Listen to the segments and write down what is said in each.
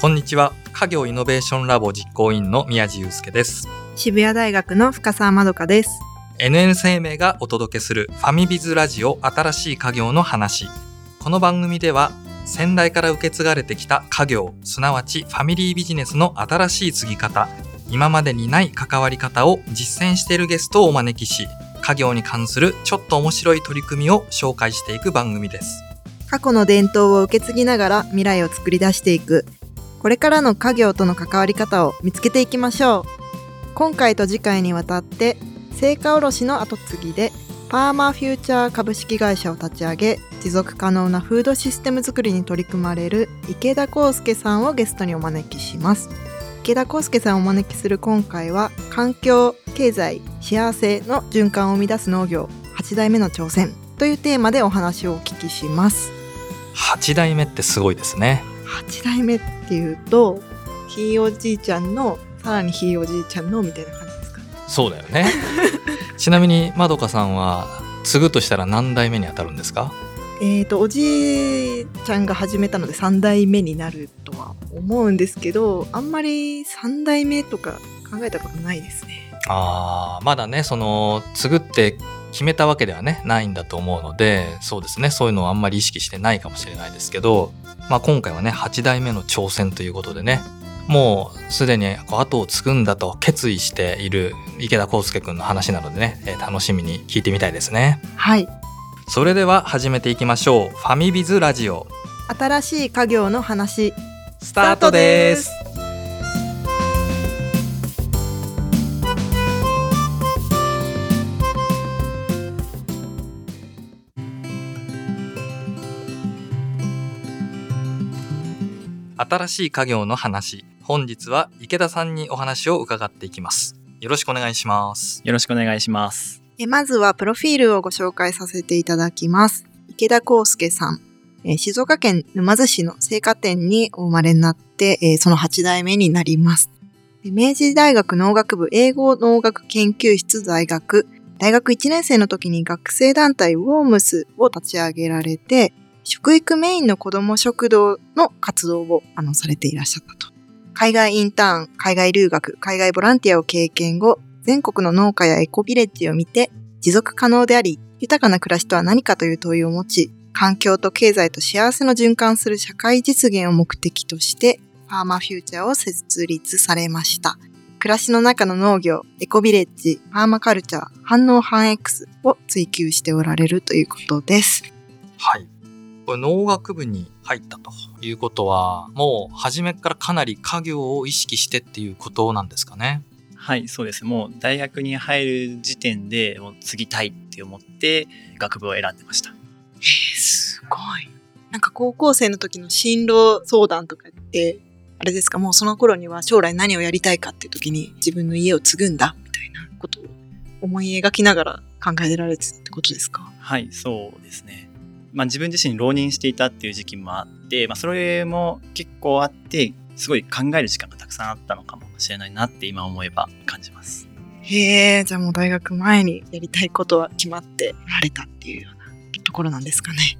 こんにちは家業イノベーションラボ実行委員の宮地祐介です渋谷大学の深澤まどかです。NN 生命がお届けするファミビズラジオ新しい家業の話この番組では先代から受け継がれてきた家業すなわちファミリービジネスの新しい継ぎ方今までにない関わり方を実践しているゲストをお招きし家業に関するちょっと面白い取り組みを紹介していく番組です過去の伝統を受け継ぎながら未来を作り出していく。これからの家業との関わり方を見つけていきましょう。今回と次回にわたって、成果卸の後継ぎで、パーマーフューチャー株式会社を立ち上げ、持続可能なフードシステム作りに取り組まれる池田康介さんをゲストにお招きします。池田康介さんをお招きする今回は、環境、経済、幸せの循環を生み出す農業8代目の挑戦というテーマでお話をお聞きします。8代目ってすごいですね8代目っていうとひいおじいちゃんのさらにひいおじいちゃんのみたいな感じですかね。そうだよね。ちなみにまどかさんは継ぐとしたら何代目に当たるんですか？えーとおじいちゃんが始めたので3代目になるとは思うんですけどあんまり3代目とか考えたことないですね。あーまだねその継ぐって決めたわけではねないんだと思うのでそうですね。そういうのをあんまり意識してないかもしれないですけど、まあ、今回はね8代目の挑戦ということでねもうすでに後を継ぐんだと決意している池田康介くんの話なのでね、えー楽しみに聞いてみたいですね。はい。それでは始めていきましょう。ファミビズラジオ。新しい家業の話。スタートです新しい家業の話本日は池田さんにお話を伺っていきますよろしくお願いしますよろしくお願いします。えまずはプロフィールをご紹介させていただきます。池田康介さん。えー静岡県沼津市の青果店にお生まれになって、えーその8代目になります。で明治大学農学部英語農学研究室在学。大学1年生の時に学生団体ウォームスを立ち上げられて、食育メインの子ども食堂の活動をあのされていらっしゃったと。海外インターン、海外留学、海外ボランティアを経験後、全国の農家やエコビレッジを見て、持続可能であり、豊かな暮らしとは何かという問いを持ち、環境と経済と幸せの循環する社会実現を目的として、ファーマーフューチャーを設立されました。暮らしの中の農業、エコビレッジ、パーマカルチャー、反応反 X を追求しておられるということです。はい。これ農学部に入ったということは、もう初めからかなり家業を意識してっていうことなんですかね？はい、そうです。もう大学に入る時点でもう継ぎたいって思って学部を選んでました。えー、すごい。なんか高校生の時の進路相談とかって、あれですか、もうその頃には将来何をやりたいかっていう時に自分の家を継ぐんだみたいなことを思い描きながら考えられてたってことですか？はい、そうですね。まあ自分自身浪人していたっていう時期もあって、まあそれも結構あって、すごい考える時間がたくさんあったのかもしれないなって今思えば感じます。へえ、じゃあもう大学前にやりたいことは決まってられたっていうようなところなんですかね。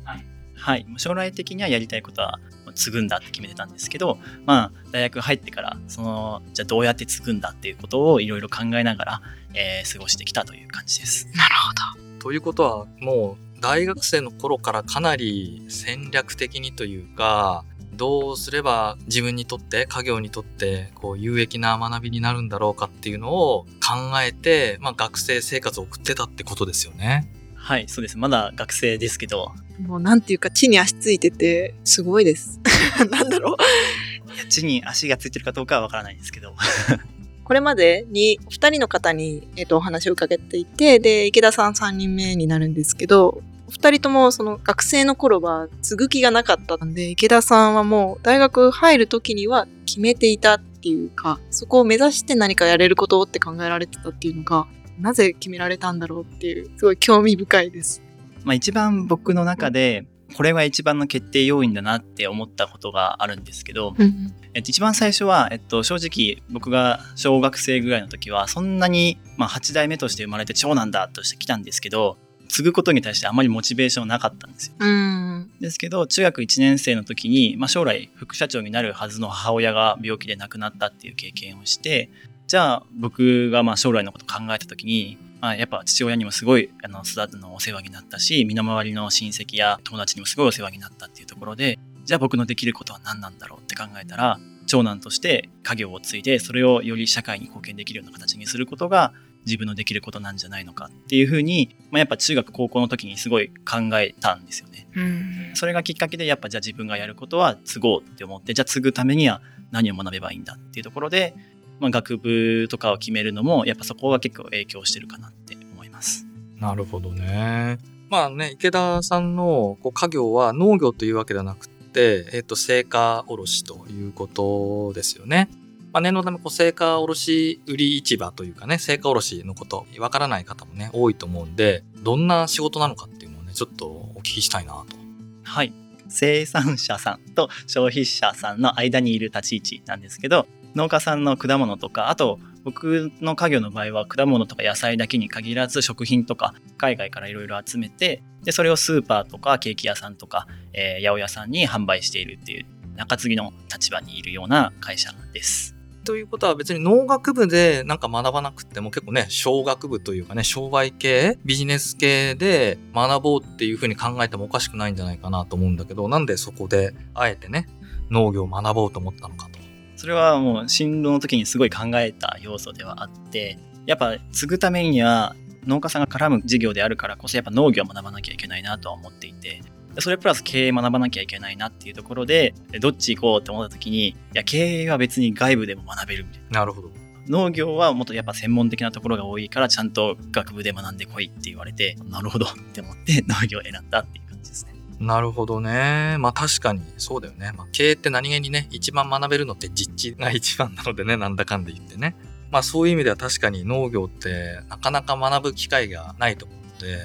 はい、将来的にはやりたいことは継ぐんだって決めてたんですけど、まあ、大学入ってからそのじゃあどうやって継ぐんだっていうことをいろいろ考えながら、えー過ごしてきたという感じです。なるほど。ということは、もう大学生の頃からかなり戦略的にというか、どうすれば自分にとって家業にとってこう有益な学びになるんだろうかっていうのを考えて、まあ、学生生活を送ってたってことですよね。はい、そうです。まだ学生ですけど、もうなんていうか地に足ついててすごいです。なんだろう。いや地に足がついてるかどうかはわからないんですけど、これまでにお二人の方に、えっとお話を伺っていて、で、池田さん3人目になるんですけど、お二人ともその学生の頃は継ぐ気がなかったんで、池田さんはもう大学入る時には決めていたっていうか、そこを目指して何かやれることって考えられてたっていうのが、なぜ決められたんだろうっていう、すごい興味深いです。まあ一番僕の中で、これが一番の決定要因だなって思ったことがあるんですけど、うんえっと、一番最初は、えっと、正直僕が小学生ぐらいの時はそんなに、まあ、8代目として生まれて長男だとしてきたんですけど継ぐことに対してあまりモチベーションなかったんですよ。うん。ですけど中学1年生の時に、まあ、将来副社長になるはずの母親が病気で亡くなったっていう経験をしてじゃあ僕がまあ将来のことを考えた時に、まあ、やっぱ父親にもすごいあの育てのお世話になったし身の回りの親戚や友達にもすごいお世話になったっていうところでじゃあ僕のできることは何なんだろうって考えたら長男として家業を継いでそれをより社会に貢献できるような形にすることが自分のできることなんじゃないのかっていうふうに、まあ、やっぱ中学高校の時にすごい考えたんですよね。うん。それがきっかけでやっぱじゃあ自分がやることは継ごうって思ってじゃあ継ぐためには何を学べばいいんだっていうところで、まあ、学部とかを決めるのもやっぱそこが結構影響してるかなって思います。なるほどね。まあね、池田さんのこう家業は農業というわけではなくて、えっ、と、成果卸ということですよね。まあ、念のため、こう、成果卸売市場というかね、成果卸のこと、わからない方もね、多いと思うんで、どんな仕事なのかっていうのをね、ちょっとお聞きしたいなと。はい。生産者さんと消費者さんの間にいる立ち位置なんですけど農家さんの果物とかあと僕の家業の場合は果物とか野菜だけに限らず食品とか海外からいろいろ集めてでそれをスーパーとかケーキ屋さんとか、えー八百屋さんに販売しているっていう中継ぎの立場にいるような会社です。ということは別に農学部でなんか学ばなくても結構ね、商学部というかね、商売系、ビジネス系で学ぼうっていうふうに考えてもおかしくないんじゃないかなと思うんだけど、なんでそこであえてね、農業を学ぼうと思ったのかと。それはもう進路の時にすごい考えた要素ではあってやっぱ継ぐためには農家さんが絡む事業であるからこそやっぱ農業を学ばなきゃいけないなとは思っていてそれプラス経営学ばなきゃいけないなっていうところででどっち行こうって思った時にいや経営は別に外部でも学べるみたいななるほど。農業はもっとやっぱ専門的なところが多いからちゃんと学部で学んでこいって言われてなるほどって思って農業を選んだっていう感じですねなるほどね。まあ確かにそうだよね。まあ、経営って何気にね、一番学べるのって実地が一番なのでね、なんだかんで言ってね。まあそういう意味では確かに農業ってなかなか学ぶ機会がないと思うので、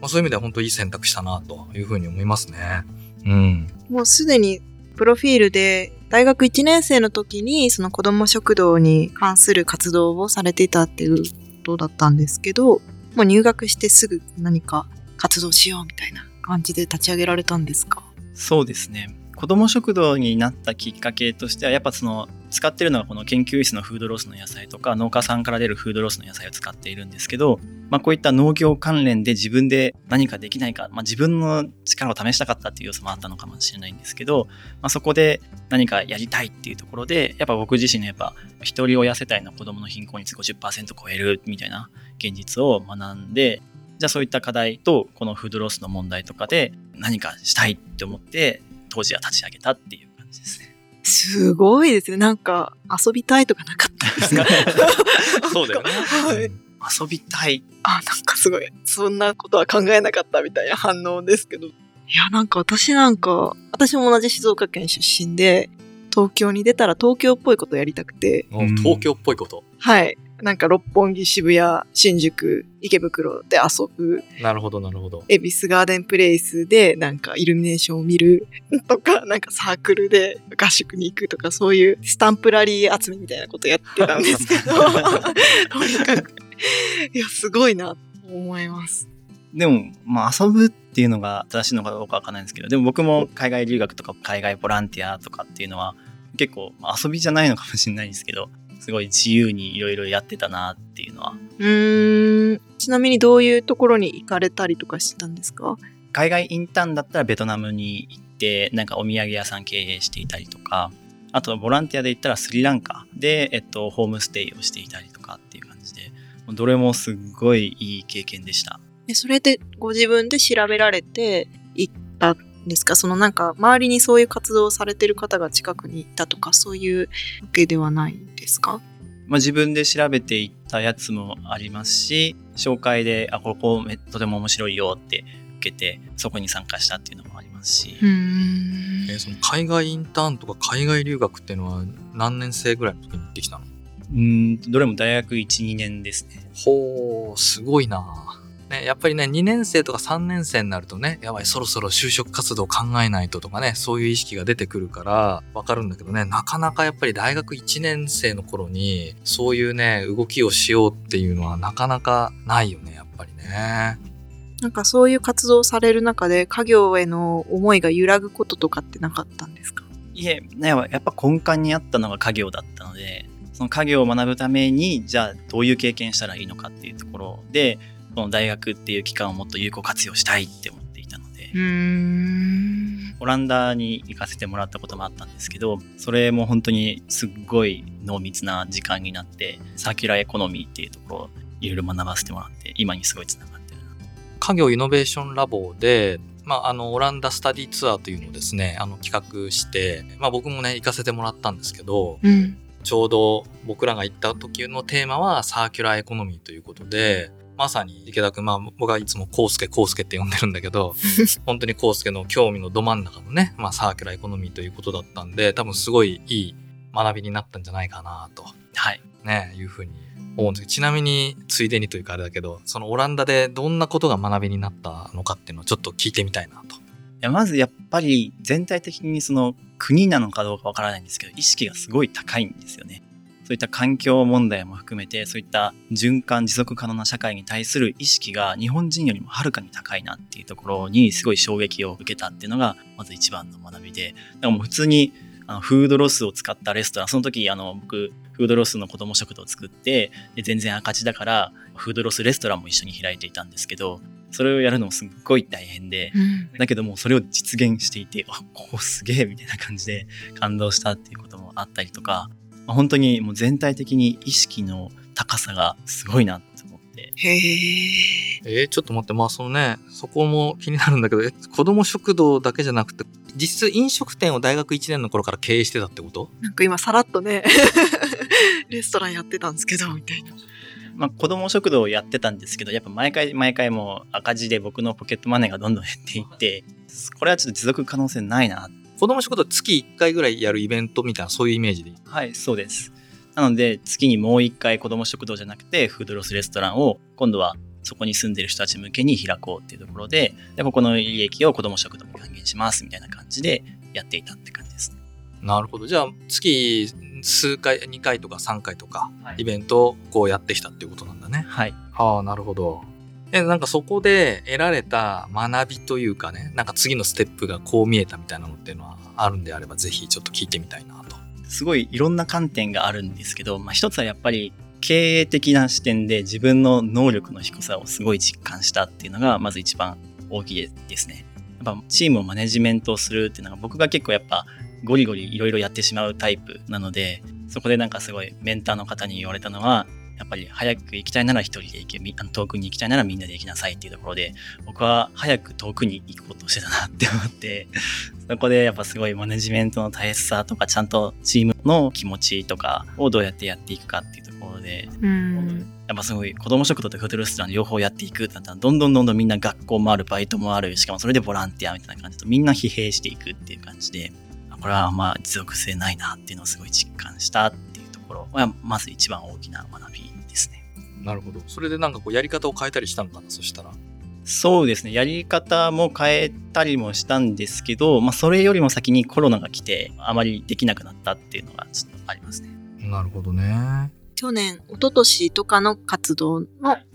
まあ、そういう意味では本当いい選択したなというふうに思いますね。うん。もうすでにプロフィールで大学1年生の時にその子ども食堂に関する活動をされていたっていうことだったんですけど、もう入学してすぐ何か活動しようみたいな感じで立ち上げられたんですか？そうですね。子ども食堂になったきっかけとしては、やっぱその使ってるのはこの研究室のフードロスの野菜とか農家さんから出るフードロスの野菜を使っているんですけど、まあこういった農業関連で自分で何かできないか、まあ自分の力を試したかったっていう要素もあったのかもしれないんですけど、まあそこで何かやりたいっていうところで、やっぱ僕自身のやっぱ一人親世帯の子供の貧困率50%超えるみたいな現実を学んで、じゃあそういった課題とこのフードロスの問題とかで何かしたいって思って当時は立ち上げたっていう感じですね。すごいですね。なんか遊びたいとかなかったですか？そうだよね。はい遊びたい。あ、なんかすごい。そんなことは考えなかったみたいな反応ですけど。いや、なんか私なんか、私も同じ静岡県出身で、東京に出たら東京っぽいことやりたくて、お東京っぽいこと。はい。なんか六本木、渋谷、新宿、池袋で遊ぶ、なるほど、なるほど。恵比寿ガーデンプレイスでなんかイルミネーションを見る とか、なんかサークルで合宿に行くとか、そういうスタンプラリー集めみたいなことやってたんですけど、とにかく、いや、すごいなと思います。でも、まあ遊ぶっていうのが正しいのかどうかわかんないんですけど、でも僕も海外留学とか海外ボランティアとかっていうのは結構まあ遊びじゃないのかもしれないんですけど、すごい自由にいろいろやってたなっていうのは。うーん。ちなみにどういうところに行かれたりとかしたんですか？海外インターンだったらベトナムに行ってなんかお土産屋さん経営していたりとか。あとボランティアで言ったらスリランカで、えっと、ホームステイをしていたりとかっていう感じで。どれもすっごいいい経験でした。えそれでご自分で調べられて行ったんですか？そのなんか周りにそういう活動をされてる方が近くにいたとかそういうわけではないんですか？まあ、自分で調べていったやつもありますし紹介であここめとても面白いよって受けてそこに参加したっていうのもありますし、えーその海外インターンとか海外留学っていうのは何年生ぐらいの時に行ってきたの？うーんとどれも大学12年ですね。ほう、すごいなね、やっぱりね、2年生とか3年生になるとね、やばい、そろそろ就職活動考えないととかね、そういう意識が出てくるから、わかるんだけどね、なかなかやっぱり大学1年生の頃に、そういうね、動きをしようっていうのはなかなかないよね、やっぱりね。なんかそういう活動をされる中で家業への思いが揺らぐこととかってなかったんですか？いえ、ね、やっぱ根幹にあったのが家業だったので、その家業を学ぶために、じゃあどういう経験したらいいのかっていうところで、この大学っていう期間をもっと有効活用したいって思っていたので、ん。オランダに行かせてもらったこともあったんですけど、それも本当にすっごい濃密な時間になって、サーキュラーエコノミーっていうところをいろいろ学ばせてもらって、今にすごいつながってるな。家業イノベーションラボで、まあ、あのオランダスタディツアーというのをですねあの企画して、まあ、僕もね行かせてもらったんですけどうん。ちょうど僕らが行った時のテーマはサーキュラーエコノミーということでまさに池田君、まあ、僕はいつもコウスケコウスケって呼んでるんだけど 本当にコウスケの興味のど真ん中のね、まあ、サーキュラーエコノミーということだったんで多分すごいいい学びになったんじゃないかなとはい。ねいうふうに思うんですけどちなみについでにというかあれだけどそのオランダでどんなことが学びになったのかっていうのをちょっと聞いてみたいなと。いやまずやっぱり全体的にその国なのかどうかわからないんですけど意識がすごい高いんですよね。そういった環境問題も含めてそういった循環持続可能な社会に対する意識が日本人よりもはるかに高いなっていうところにすごい衝撃を受けたっていうのがまず一番の学びでだからもう普通にあのフードロスを使ったレストランその時あの僕フードロスの子供食堂を作ってで全然赤字だからフードロスレストランも一緒に開いていたんですけどそれをやるのもすっごい大変でだけどもそれを実現していて、あ、ここすげえみたいな感じで感動したっていうこともあったりとか、まあ本当にもう全体的に意識の高さがすごいなと思って、へえ。えーちょっと待ってまあそのねそこも気になるんだけどえ子ども食堂だけじゃなくて実質飲食店を大学1年の頃から経営してたってこと？なんか今さらっとね、レストランやってたんですけど、みたいな。まあ子供食堂をやってたんですけど、やっぱ毎回毎回もう赤字で僕のポケットマネーがどんどん減っていって、これはちょっと持続可能性ないな。子ども食堂月1回ぐらいやるイベントみたいなそういうイメージでいい？はい、そうです。なので月にもう一回子供食堂じゃなくてフードロスレストランを今度はそこに住んでる人たち向けに開こうっていうところで、でここの利益を子供食堂に還元しますみたいな感じでやっていたって感じですね。なるほどじゃあ月数回2回とか3回とかはいイベントをこうやってきたっていうことなんだねはい。はあなるほどえなんかそこで得られた学びというかねなんか次のステップがこう見えたみたいなのっていうのはあるんであればぜひちょっと聞いてみたいなとすごいいろんな観点があるんですけど、まあ、一つはやっぱり経営的な視点で自分の能力の低さをすごい実感したっていうのがまず一番大きいですね。やっぱチームをマネジメントするっていうのが僕が結構やっぱゴリゴリいろいろやってしまうタイプなのでそこでなんかすごいメンターの方に言われたのはやっぱり早く行きたいなら一人で行け遠くに行きたいならみんなで行きなさいっていうところで僕は早く遠くに行こうとしてたなって思って そこでやっぱすごいマネジメントの大切さとかちゃんとチームの気持ちとかをどうやってやっていくかっていうところでうん。やっぱすごい子供食堂とフードレストラン両方やっていくってなったらどんどんどんどんみんな学校もあるバイトもあるしかもそれでボランティアみたいな感じとみんな疲弊していくっていう感じでこれはまあ持続性ないなっていうのをすごい実感したっころはまず一番大きな学びですね。なるほどそれでなんかこうやり方を変えたりしたのかなそしたらそうですね。やり方も変えたりもしたんですけど、まあ、それよりも先にコロナが来て、あまりできなくなったっていうのがちょっとありますね。なるほどね去年、一昨年とかの活動の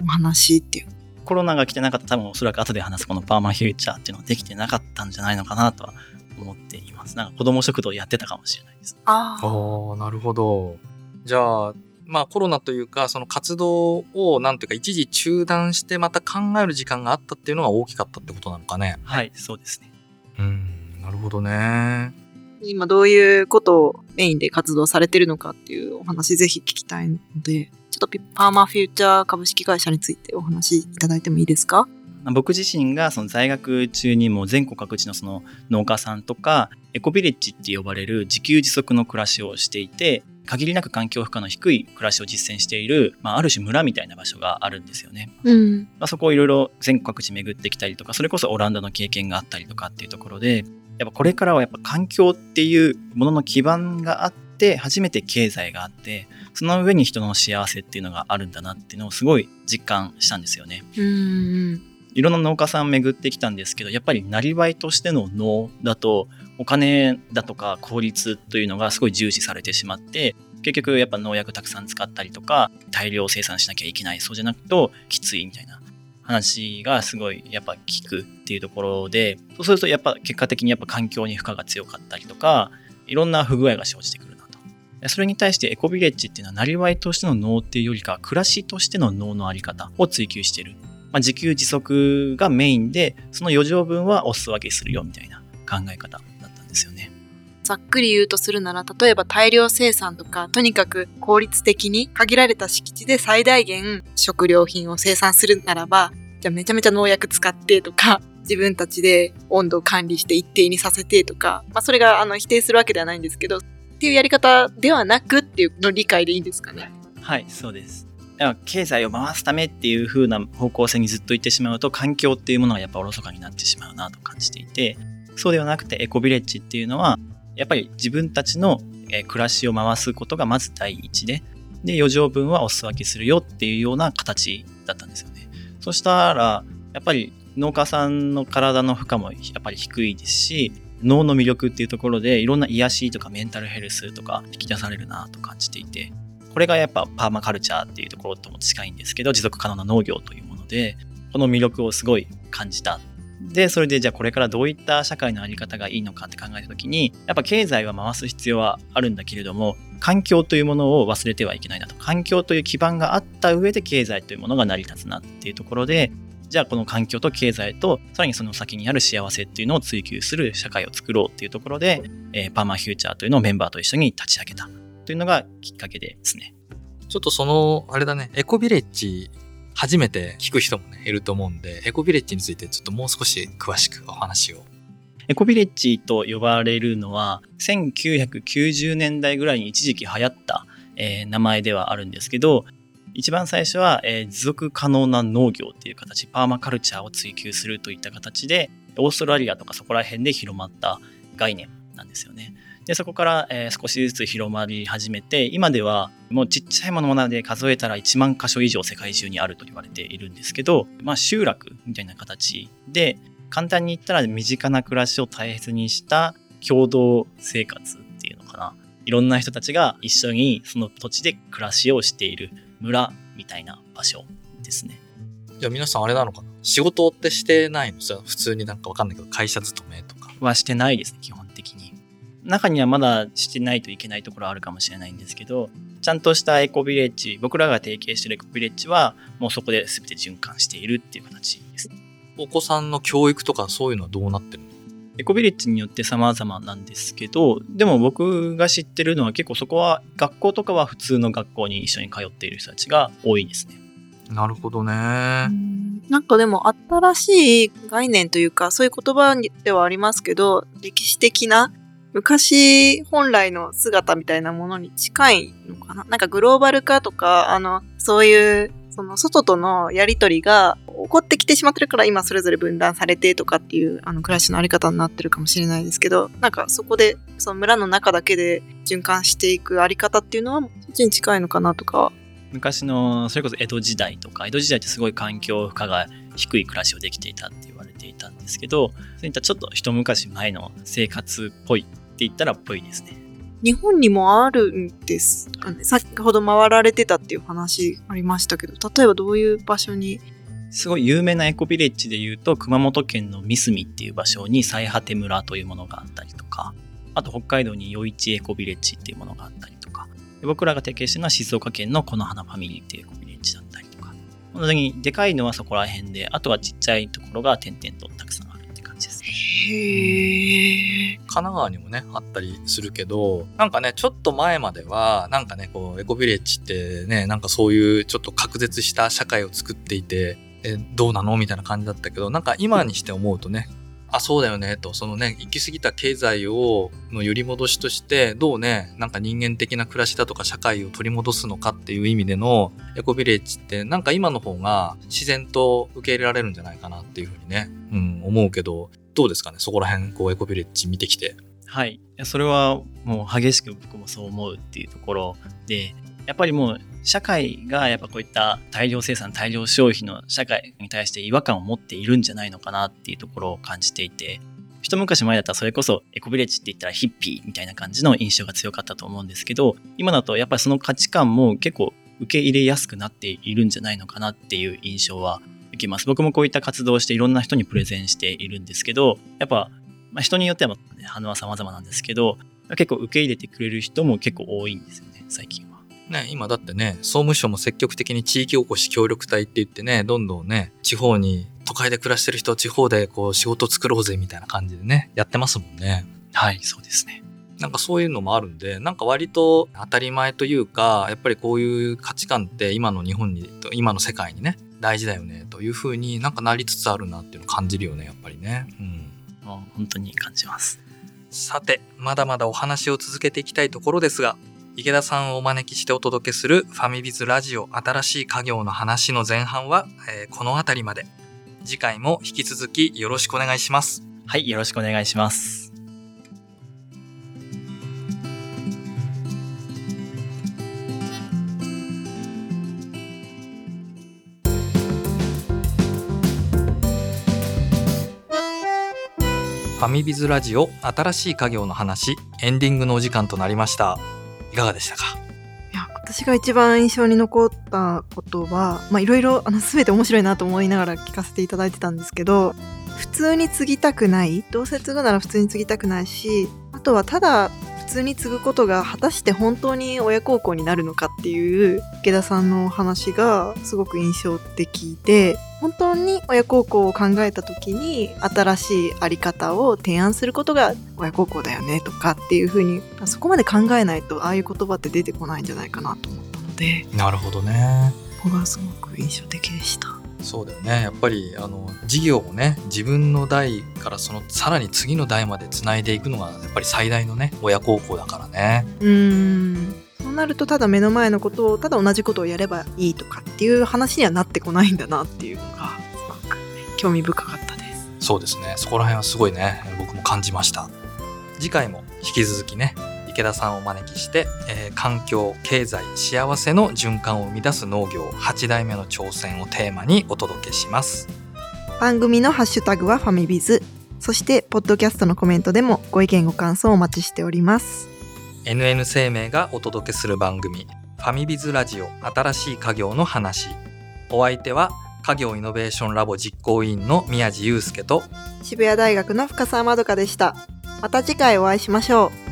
お話っていう。コロナが来てなかったら多分おそらく後で話すこのパーマフューチャーっていうのはできてなかったんじゃないのかなとは思っています。なんか子供食堂やってたかもしれないです。あああなるほどじゃあまあコロナというかその活動をなんていうか一時中断してまた考える時間があったっていうのが大きかったってことなのかね。はい、そうですね。うん。なるほどね。今どういうことをメインで活動されてるのかっていうお話ぜひ聞きたいので、ちょっとピパーマフューチャー株式会社についてお話しいただいてもいいですか？まあ僕自身がその在学中にも全国各地のその農家さんとかエコビレッジって呼ばれる自給自足の暮らしをしていて限りなく環境負荷の低い暮らしを実践している、まあ、ある種村みたいな場所があるんですよね。うん。まあ、そこをいろいろ全国各地巡ってきたりとかそれこそオランダの経験があったりとかっていうところでやっぱこれからはやっぱ環境っていうものの基盤があって初めて経済があってその上に人の幸せっていうのがあるんだなっていうのをすごい実感したんですよね。うん。いろんな農家さん巡ってきたんですけどやっぱりなりわいとしての農だとお金だとか効率というのがすごい重視されてしまって結局やっぱ農薬たくさん使ったりとか大量生産しなきゃいけないそうじゃなくときついみたいな話がすごいやっぱ聞くっていうところで、そうするとやっぱ結果的にやっぱ環境に負荷が強かったりとか、いろんな不具合が生じてくるなと。それに対してエコビレッジっていうのは、なりわいとしての脳っていうよりか、暮らしとしての脳のあり方を追求してる。まあ、自給自足がメインで、その余剰分はお裾分けするよみたいな考え方。ざっくり言うとするなら、例えば大量生産とか、とにかく効率的に限られた敷地で最大限食料品を生産するならば、じゃあめちゃめちゃ農薬使ってとか、自分たちで温度を管理して一定にさせてとか、まあそれがあの否定するわけではないんですけど、っていうやり方ではなくっていうの理解でいいんですかね？はい、そうです。経済を回すためっていう風な方向性にずっと行ってしまうと環境っていうものがやっぱおろそかになってしまうなと感じていてそうではなくてエコビレッジっていうのはやっぱり自分たちの暮らしを回すことがまず第一でで余剰分はお裾分けするよっていうような形だったんですよね。そしたらやっぱり農家さんの体の負荷もやっぱり低いですし脳の魅力っていうところでいろんな癒しとかメンタルヘルスとか引き出されるなと感じていてこれがやっぱパーマカルチャーっていうところとも近いんですけど持続可能な農業というものでこの魅力をすごい感じたでそれでじゃあこれからどういった社会の在り方がいいのかって考えた時にやっぱ経済は回す必要はあるんだけれども環境というものを忘れてはいけないなと環境という基盤があった上で経済というものが成り立つなっていうところでじゃあこの環境と経済とさらにその先にある幸せっていうのを追求する社会を作ろうっていうところで、えー、パーマフューチャーというのをメンバーと一緒に立ち上げたというのがきっかけですね。ちょっとその、あれだね、エコビレッジ、初めて聞く人もね、いると思うんで、エコビレッジについてちょっともう少し詳しくお話を。エコビレッジと呼ばれるのは、1990年代ぐらいに一時期流行った、えー、名前ではあるんですけど、一番最初は、えー、持続可能な農業っていう形、パーマカルチャーを追求するといった形で、オーストラリアとかそこら辺で広まった概念なんですよね。で、そこから、えー、少しずつ広まり始めて、今ではもうちっちゃいものまで数えたら1万箇所以上世界中にあると言われているんですけど、まあ集落みたいな形で、簡単に言ったら身近な暮らしを大切にした共同生活っていうのかな。いろんな人たちが一緒にその土地で暮らしをしている村みたいな場所ですね。じゃあ皆さんあれなのかな？仕事ってしてないの？さ普通になんかわかんないけど会社勤めとか。はしてないですね、基本的に。中にはまだしてないといけないところあるかもしれないんですけど、ちゃんとしたエコビレッジ、僕らが提携しているエコビレッジは、もうそこで全て循環しているっていう形です。お子さんの教育とかそういうのはどうなってるの？エコビレッジによって様々なんですけど、でも僕が知ってるのは結構そこは学校とかは普通の学校に一緒に通っている人たちが多いですね。なるほどね。なんかでも新しい概念というか、そういう言葉ではありますけど、歴史的な昔本来の姿みたいなものに近いのかな？なんかグローバル化とか、あの、そういう、その外とのやりとりが起こってきてしまってるから今それぞれ分断されてとかっていうあの暮らしのあり方になってるかもしれないですけど、なんかそこでその村の中だけで循環していくあり方っていうのはそっちに近いのかなとか。昔の、それこそ江戸時代とか、江戸時代ってすごい環境負荷が低い暮らしをできていたって言われていたんですけど、そういったちょっと一昔前の生活っぽいって言ったらっぽいですね。日本にもあるんですかね？先ほど回られてたっていう話ありましたけど、例えばどういう場所に？すごい有名なエコビレッジで言うと、熊本県の三隅っていう場所に最果て村というものがあったりとか、あと北海道に余市エコビレッジっていうものがあったりとか、僕らが提携してるのは静岡県のこの花ファミリーっていうエコビレッジだったりとか、本当にでかいのはそこら辺で、あとはちっちゃいところが点々とたくさんあるって感じです。へ神奈川にもね、あったりするけど、なんかね、ちょっと前までは、なんかね、こう、エコビレッジってね、なんかそういうちょっと隔絶した社会を作っていて、え、どうなの？みたいな感じだったけど、なんか今にして思うとね、あ、そうだよね、と、そのね、行き過ぎた経済を、の揺り戻しとして、どうね、なんか人間的な暮らしだとか社会を取り戻すのかっていう意味でのエコビレッジって、なんか今の方が自然と受け入れられるんじゃないかなっていうふうにね、うん、思うけど、どうですかね、そこら辺、こう、エコビレッジ見てきて。はい。それはもう激しく僕もそう思うっていうところで、やっぱりもう社会がやっぱこういった大量生産、大量消費の社会に対して違和感を持っているんじゃないのかなっていうところを感じていて、一昔前だったらそれこそエコビレッジって言ったらヒッピーみたいな感じの印象が強かったと思うんですけど、今だとやっぱりその価値観も結構受け入れやすくなっているんじゃないのかなっていう印象は受けます。僕もこういった活動をしていろんな人にプレゼンしているんですけど、やっぱ、まあ、人によっては反応は様々なんですけど、結構受け入れてくれる人も結構多いんですよね、最近は。ね、今だってね、総務省も積極的に地域おこし協力隊って言ってね、どんどんね、地方に、都会で暮らしてる人は地方でこう仕事作ろうぜみたいな感じでね、やってますもんね。はい、そうですね。なんかそういうのもあるんで、なんか割と当たり前というか、やっぱりこういう価値観って今の日本に、今の世界にね、大事だよねというふうになんかなりつつあるなっていうのを感じるよね、やっぱりね。うん。本当に感じます。さて、まだまだお話を続けていきたいところですが、池田さんをお招きしてお届けするファミビズラジオ新しい家業の話の前半は、えーこの辺りまで。次回も引き続きよろしくお願いします。はい、よろしくお願いします。ファミビズラジオ新しい家業の話、エンディングのお時間となりました。いかがでしたか？いや私が一番印象に残ったことはまあいろいろあの全て面白いなと思いながら聞かせていただいてたんですけど普通に継ぎたくないどうせ継ぐなら普通に継ぎたくないしあとはただ普通に継ぐことが果たして本当に親孝行になるのかっていう池田さんのお話がすごく印象的で本当に親孝行を考えた時に新しいあり方を提案することが親孝行だよねとかっていう風にそこまで考えないとああいう言葉って出てこないんじゃないかなと思ったのでなるほどね。ここがすごく印象的でした。そうだよね。やっぱり、あの、事業をね、自分の代からその、さらに次の代まで繋いでいくのが、やっぱり最大のね、親孝行だからね。うーんそうなるとただ目の前のことをただ同じことをやればいいとかっていう話にはなってこないんだなっていうのがすごく興味深かったです。そうですね。そこら辺はすごいね、僕も感じました。次回も引き続きね、池田さんをお招きして、えー環境、経済、幸せの循環を生み出す農業8代目の挑戦をテーマにお届けします。番組のハッシュタグはファミビズそしてポッドキャストのコメントでもご意見ご感想をお待ちしております。NN 生命がお届けする番組、ファミビズラジオ新しい家業の話。お相手は、家業イノベーションラボ実行委員の宮地祐介と、渋谷大学の深澤まどかでした。また次回お会いしましょう。